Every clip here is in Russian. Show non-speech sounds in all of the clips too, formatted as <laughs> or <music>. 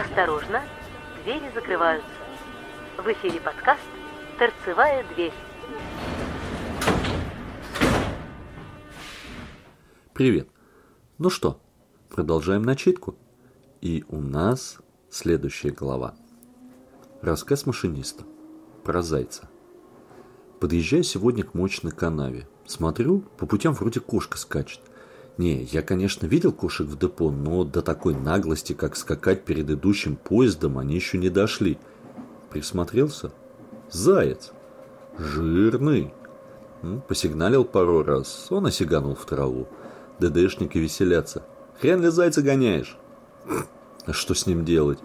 Осторожно, двери закрываются. В эфире подкаст «Торцевая дверь». Привет. Ну что, продолжаем начитку? И у нас следующая глава. Рассказ машиниста. Про зайца. Подъезжаю сегодня к мощной канаве. Смотрю, по путям вроде кошка скачет. Не, я, конечно, видел кошек в депо, но до такой наглости, как скакать перед идущим поездом, они еще не дошли. Присмотрелся. Заяц. Жирный. Посигналил пару раз, он осиганул в траву. ДДшники веселятся. Хрен ли зайца гоняешь? А что с ним делать?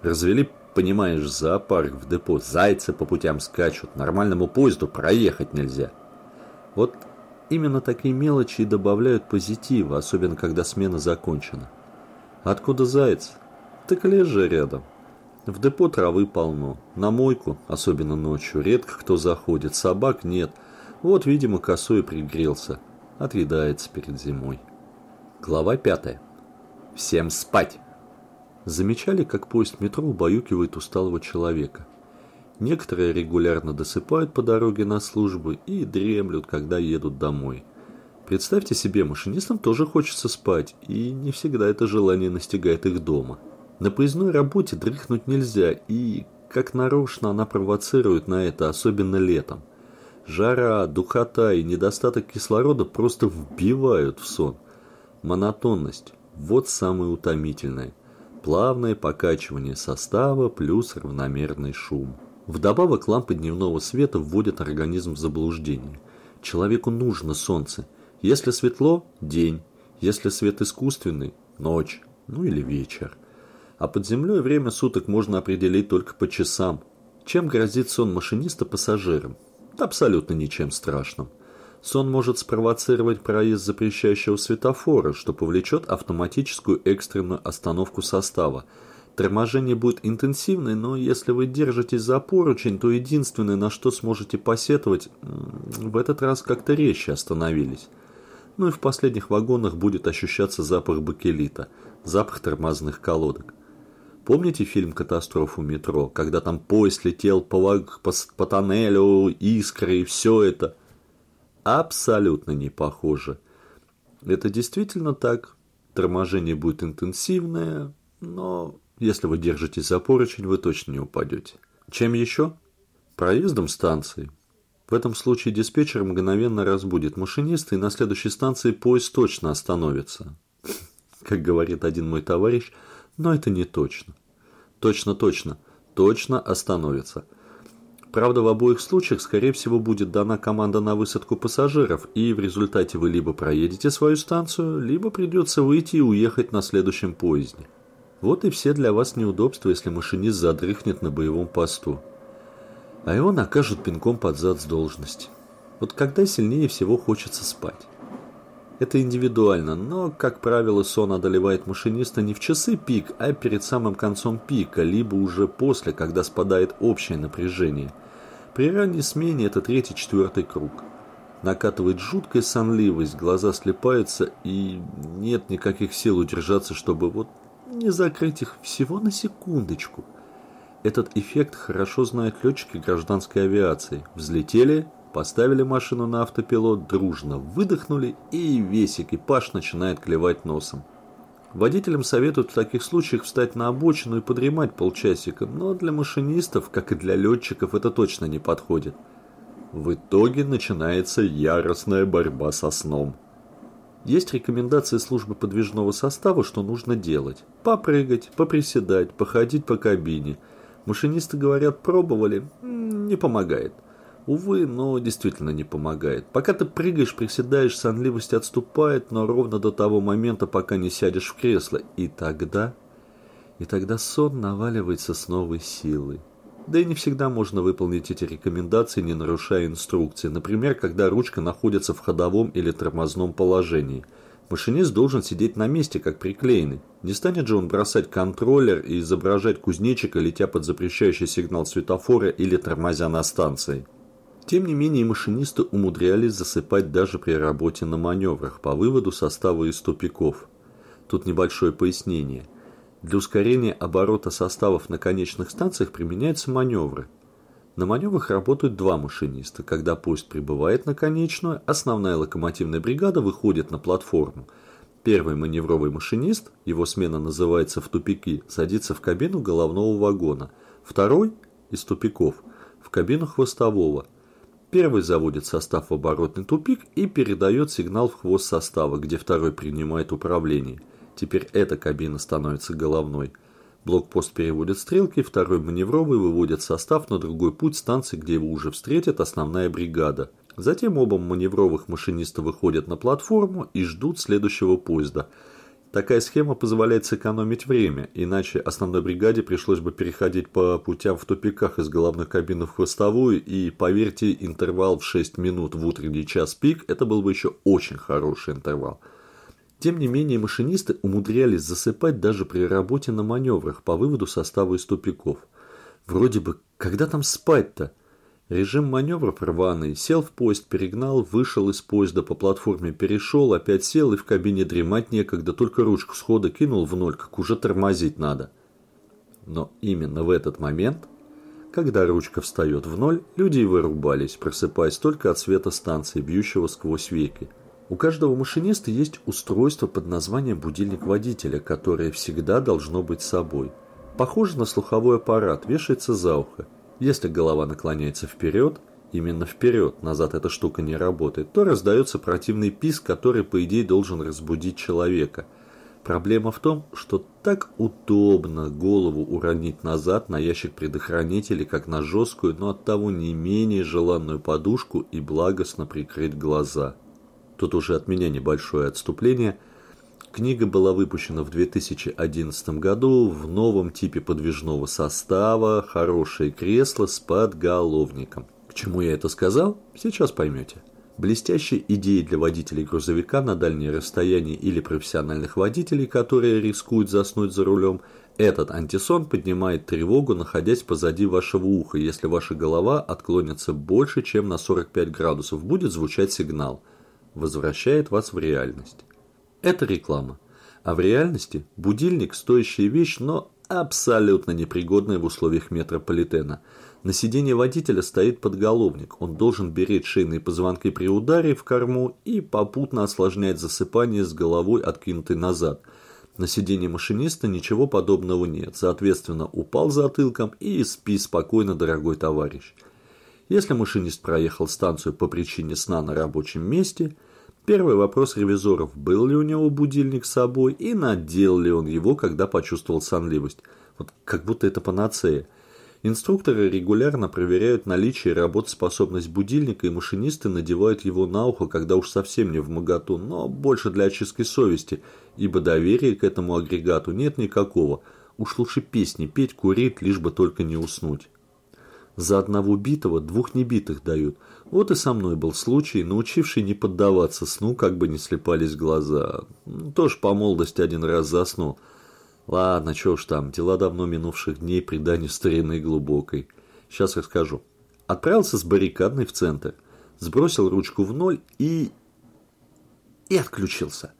Развели, понимаешь, зоопарк в депо. Зайцы по путям скачут. Нормальному поезду проехать нельзя. Вот именно такие мелочи и добавляют позитива, особенно когда смена закончена. Откуда заяц? Так лежи рядом. В депо травы полно. На мойку, особенно ночью, редко кто заходит. Собак нет. Вот, видимо, косой пригрелся отъедается перед зимой. Глава пятая. Всем спать! Замечали, как поезд метро убаюкивает усталого человека. Некоторые регулярно досыпают по дороге на службу и дремлют, когда едут домой. Представьте себе, машинистам тоже хочется спать, и не всегда это желание настигает их дома. На поездной работе дрыхнуть нельзя, и, как нарочно, она провоцирует на это, особенно летом – Жара, духота и недостаток кислорода просто вбивают в сон. Монотонность – вот самое утомительное. Плавное покачивание состава плюс равномерный шум. Вдобавок лампы дневного света вводят организм в заблуждение. Человеку нужно солнце. Если светло – день. Если свет искусственный – ночь. Ну или вечер. А под землей время суток можно определить только по часам. Чем грозит сон машиниста пассажирам? абсолютно ничем страшным. Сон может спровоцировать проезд запрещающего светофора, что повлечет автоматическую экстренную остановку состава. Торможение будет интенсивное, но если вы держитесь за поручень, то единственное, на что сможете посетовать, в этот раз как-то резче остановились. Ну и в последних вагонах будет ощущаться запах бакелита, запах тормозных колодок. Помните фильм «Катастрофу метро», когда там поезд летел по, по, по тоннелю, искры и все это? Абсолютно не похоже. Это действительно так. Торможение будет интенсивное, но если вы держитесь за поручень, вы точно не упадете. Чем еще? Проездом станции. В этом случае диспетчер мгновенно разбудит машиниста, и на следующей станции поезд точно остановится. <laughs> Как говорит один мой товарищ – но это не точно. Точно-точно, точно остановится. Правда, в обоих случаях, скорее всего, будет дана команда на высадку пассажиров, и в результате вы либо проедете свою станцию, либо придется выйти и уехать на следующем поезде. Вот и все для вас неудобства, если машинист задрыхнет на боевом посту. А его накажут пинком под зад с должности. Вот когда сильнее всего хочется спать. Это индивидуально, но, как правило, сон одолевает машиниста не в часы пик, а перед самым концом пика, либо уже после, когда спадает общее напряжение. При ранней смене это третий-четвертый круг. Накатывает жуткая сонливость, глаза слепаются и нет никаких сил удержаться, чтобы вот не закрыть их всего на секундочку. Этот эффект хорошо знают летчики гражданской авиации. Взлетели, Поставили машину на автопилот, дружно выдохнули, и весь экипаж начинает клевать носом. Водителям советуют в таких случаях встать на обочину и подремать полчасика, но для машинистов, как и для летчиков, это точно не подходит. В итоге начинается яростная борьба со сном. Есть рекомендации службы подвижного состава, что нужно делать. Попрыгать, поприседать, походить по кабине. Машинисты говорят, пробовали, не помогает. Увы, но действительно не помогает. Пока ты прыгаешь, приседаешь, сонливость отступает, но ровно до того момента, пока не сядешь в кресло. И тогда... И тогда сон наваливается с новой силой. Да и не всегда можно выполнить эти рекомендации, не нарушая инструкции. Например, когда ручка находится в ходовом или тормозном положении. Машинист должен сидеть на месте, как приклеенный. Не станет же он бросать контроллер и изображать кузнечика, летя под запрещающий сигнал светофора или тормозя на станции. Тем не менее, машинисты умудрялись засыпать даже при работе на маневрах по выводу состава из тупиков. Тут небольшое пояснение. Для ускорения оборота составов на конечных станциях применяются маневры. На маневрах работают два машиниста. Когда поезд прибывает на конечную, основная локомотивная бригада выходит на платформу. Первый маневровый машинист, его смена называется в тупики, садится в кабину головного вагона. Второй, из тупиков, в кабину хвостового. Первый заводит состав в оборотный тупик и передает сигнал в хвост состава, где второй принимает управление. Теперь эта кабина становится головной. Блокпост переводит стрелки, второй маневровый выводит состав на другой путь станции, где его уже встретит основная бригада. Затем оба маневровых машиниста выходят на платформу и ждут следующего поезда – Такая схема позволяет сэкономить время, иначе основной бригаде пришлось бы переходить по путям в тупиках из головной кабины в хвостовую, и, поверьте, интервал в 6 минут в утренний час пик – это был бы еще очень хороший интервал. Тем не менее, машинисты умудрялись засыпать даже при работе на маневрах по выводу состава из тупиков. Вроде бы, когда там спать-то? Режим маневров рваный. Сел в поезд, перегнал, вышел из поезда по платформе, перешел, опять сел и в кабине дремать некогда, только ручку схода кинул в ноль, как уже тормозить надо. Но именно в этот момент, когда ручка встает в ноль, люди и вырубались, просыпаясь только от света станции, бьющего сквозь веки. У каждого машиниста есть устройство под названием будильник водителя, которое всегда должно быть с собой. Похоже на слуховой аппарат, вешается за ухо. Если голова наклоняется вперед, именно вперед, назад эта штука не работает, то раздается противный писк, который, по идее, должен разбудить человека. Проблема в том, что так удобно голову уронить назад на ящик предохранителей, как на жесткую, но оттого не менее желанную подушку и благостно прикрыть глаза. Тут уже от меня небольшое отступление – Книга была выпущена в 2011 году в новом типе подвижного состава, хорошее кресло с подголовником. К чему я это сказал, сейчас поймете. Блестящие идеи для водителей грузовика на дальние расстояния или профессиональных водителей, которые рискуют заснуть за рулем, этот антисон поднимает тревогу, находясь позади вашего уха. Если ваша голова отклонится больше, чем на 45 градусов, будет звучать сигнал. Возвращает вас в реальность. Это реклама. А в реальности будильник – стоящая вещь, но абсолютно непригодная в условиях метрополитена. На сиденье водителя стоит подголовник. Он должен беречь шейные позвонки при ударе в корму и попутно осложнять засыпание с головой откинутой назад. На сиденье машиниста ничего подобного нет. Соответственно, упал затылком и спи спокойно, дорогой товарищ. Если машинист проехал станцию по причине сна на рабочем месте – Первый вопрос ревизоров, был ли у него будильник с собой и надел ли он его, когда почувствовал сонливость. Вот как будто это панацея. Инструкторы регулярно проверяют наличие и работоспособность будильника, и машинисты надевают его на ухо, когда уж совсем не в моготу, но больше для очистки совести, ибо доверия к этому агрегату нет никакого. Уж лучше песни петь, курить, лишь бы только не уснуть. За одного битого двух небитых дают. Вот и со мной был случай, научивший не поддаваться сну, как бы не слепались глаза. Ну, тоже по молодости один раз заснул. Ладно, чё уж там, дела давно минувших дней, преданию старины глубокой. Сейчас расскажу. Отправился с баррикадной в центр. Сбросил ручку в ноль и... И отключился.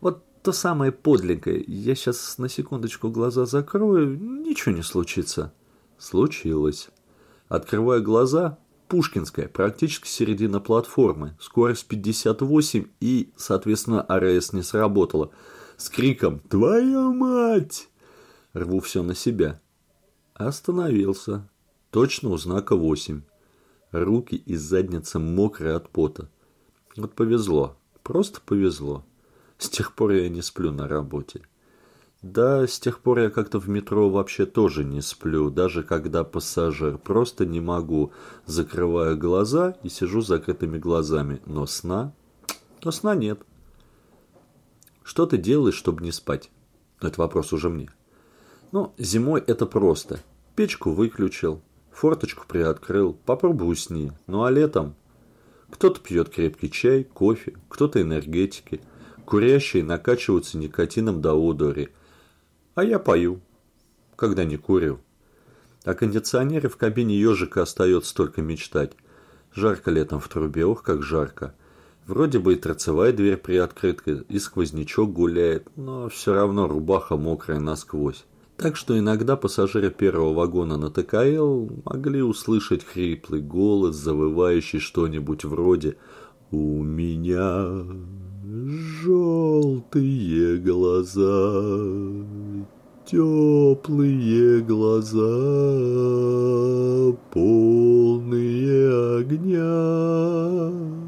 Вот то самое подлинное. Я сейчас на секундочку глаза закрою, ничего не случится. Случилось. Открываю глаза, Пушкинская, практически середина платформы, скорость 58 и, соответственно, АРС не сработала. С криком «Твою мать!» Рву все на себя. Остановился. Точно у знака 8. Руки и задница мокрые от пота. Вот повезло. Просто повезло. С тех пор я не сплю на работе. Да, с тех пор я как-то в метро вообще тоже не сплю, даже когда пассажир. Просто не могу. Закрываю глаза и сижу с закрытыми глазами. Но сна... Но сна нет. Что ты делаешь, чтобы не спать? Это вопрос уже мне. Ну, зимой это просто. Печку выключил, форточку приоткрыл, попробуй усни. Ну а летом кто-то пьет крепкий чай, кофе, кто-то энергетики. Курящие накачиваются никотином до одури – а я пою, когда не курю. О кондиционере в кабине ежика остается только мечтать. Жарко летом в трубе, ох, как жарко. Вроде бы и торцевая дверь приоткрыта, и сквознячок гуляет, но все равно рубаха мокрая насквозь. Так что иногда пассажиры первого вагона на ТКЛ могли услышать хриплый голос, завывающий что-нибудь вроде «У меня желтые глаза, Теплые глаза, полные огня.